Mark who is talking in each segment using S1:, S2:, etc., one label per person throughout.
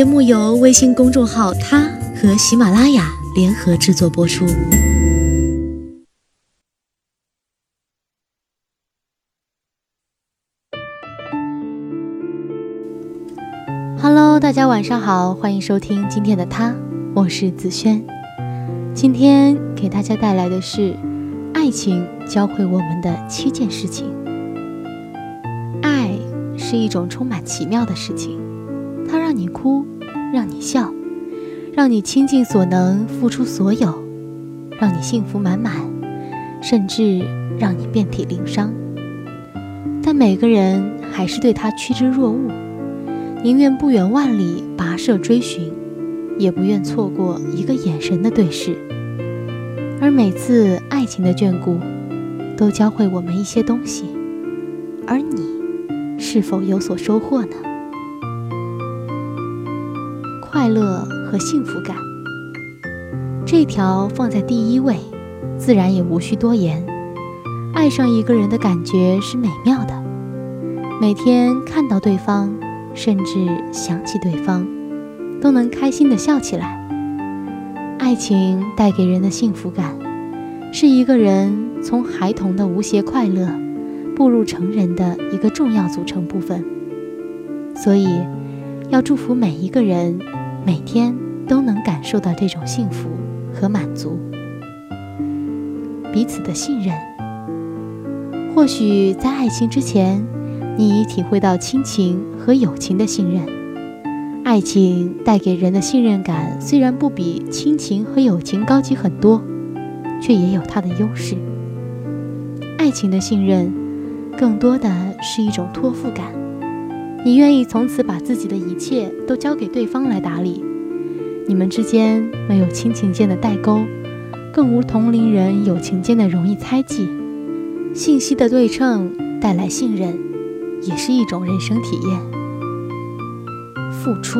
S1: 节目由微信公众号“他”和喜马拉雅联合制作播出。Hello，大家晚上好，欢迎收听今天的他，我是子轩。今天给大家带来的是爱情教会我们的七件事情。爱是一种充满奇妙的事情。它让你哭，让你笑，让你倾尽所能付出所有，让你幸福满满，甚至让你遍体鳞伤。但每个人还是对它趋之若鹜，宁愿不远万里跋涉追寻，也不愿错过一个眼神的对视。而每次爱情的眷顾，都教会我们一些东西，而你是否有所收获呢？快乐和幸福感，这条放在第一位，自然也无需多言。爱上一个人的感觉是美妙的，每天看到对方，甚至想起对方，都能开心的笑起来。爱情带给人的幸福感，是一个人从孩童的无邪快乐，步入成人的一个重要组成部分。所以，要祝福每一个人。每天都能感受到这种幸福和满足，彼此的信任。或许在爱情之前，你已体会到亲情和友情的信任。爱情带给人的信任感虽然不比亲情和友情高级很多，却也有它的优势。爱情的信任，更多的是一种托付感。你愿意从此把自己的一切都交给对方来打理，你们之间没有亲情间的代沟，更无同龄人友情间的容易猜忌。信息的对称带来信任，也是一种人生体验。付出，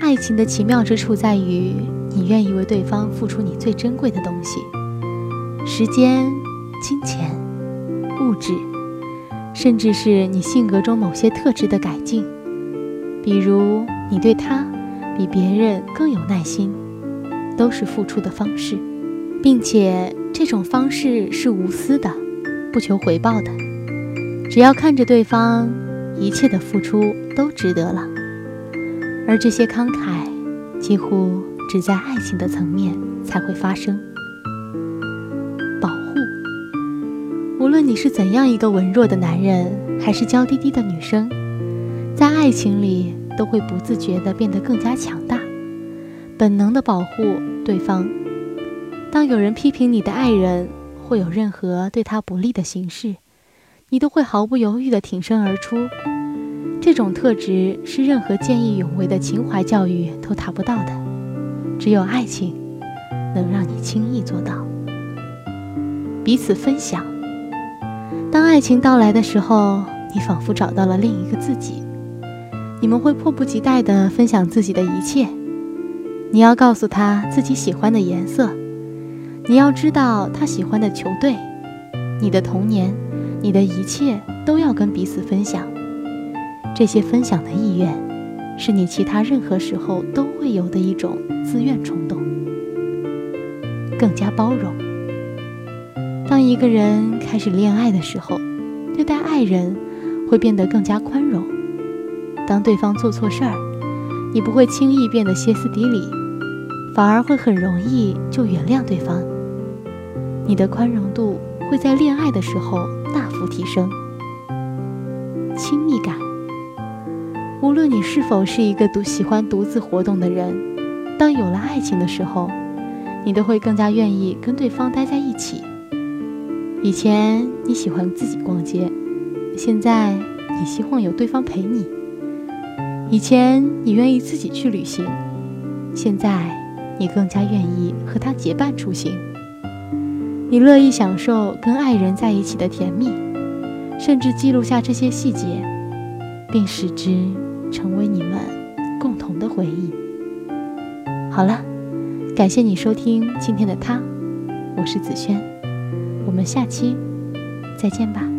S1: 爱情的奇妙之处在于，你愿意为对方付出你最珍贵的东西：时间、金钱、物质。甚至是你性格中某些特质的改进，比如你对他比别人更有耐心，都是付出的方式，并且这种方式是无私的，不求回报的。只要看着对方，一切的付出都值得了。而这些慷慨，几乎只在爱情的层面才会发生。保护无论你是怎样一个文弱的男人，还是娇滴滴的女生，在爱情里都会不自觉地变得更加强大，本能地保护对方。当有人批评你的爱人，或有任何对他不利的形式，你都会毫不犹豫地挺身而出。这种特质是任何见义勇为的情怀教育都达不到的，只有爱情能让你轻易做到。彼此分享。当爱情到来的时候，你仿佛找到了另一个自己。你们会迫不及待地分享自己的一切。你要告诉他自己喜欢的颜色，你要知道他喜欢的球队，你的童年，你的一切都要跟彼此分享。这些分享的意愿，是你其他任何时候都会有的一种自愿冲动。更加包容。当一个人开始恋爱的时候，对待爱人会变得更加宽容。当对方做错事儿，你不会轻易变得歇斯底里，反而会很容易就原谅对方。你的宽容度会在恋爱的时候大幅提升。亲密感，无论你是否是一个独喜欢独自活动的人，当有了爱情的时候，你都会更加愿意跟对方待在一起。以前你喜欢自己逛街，现在你希望有对方陪你。以前你愿意自己去旅行，现在你更加愿意和他结伴出行。你乐意享受跟爱人在一起的甜蜜，甚至记录下这些细节，并使之成为你们共同的回忆。好了，感谢你收听今天的他，我是子轩。我们下期再见吧。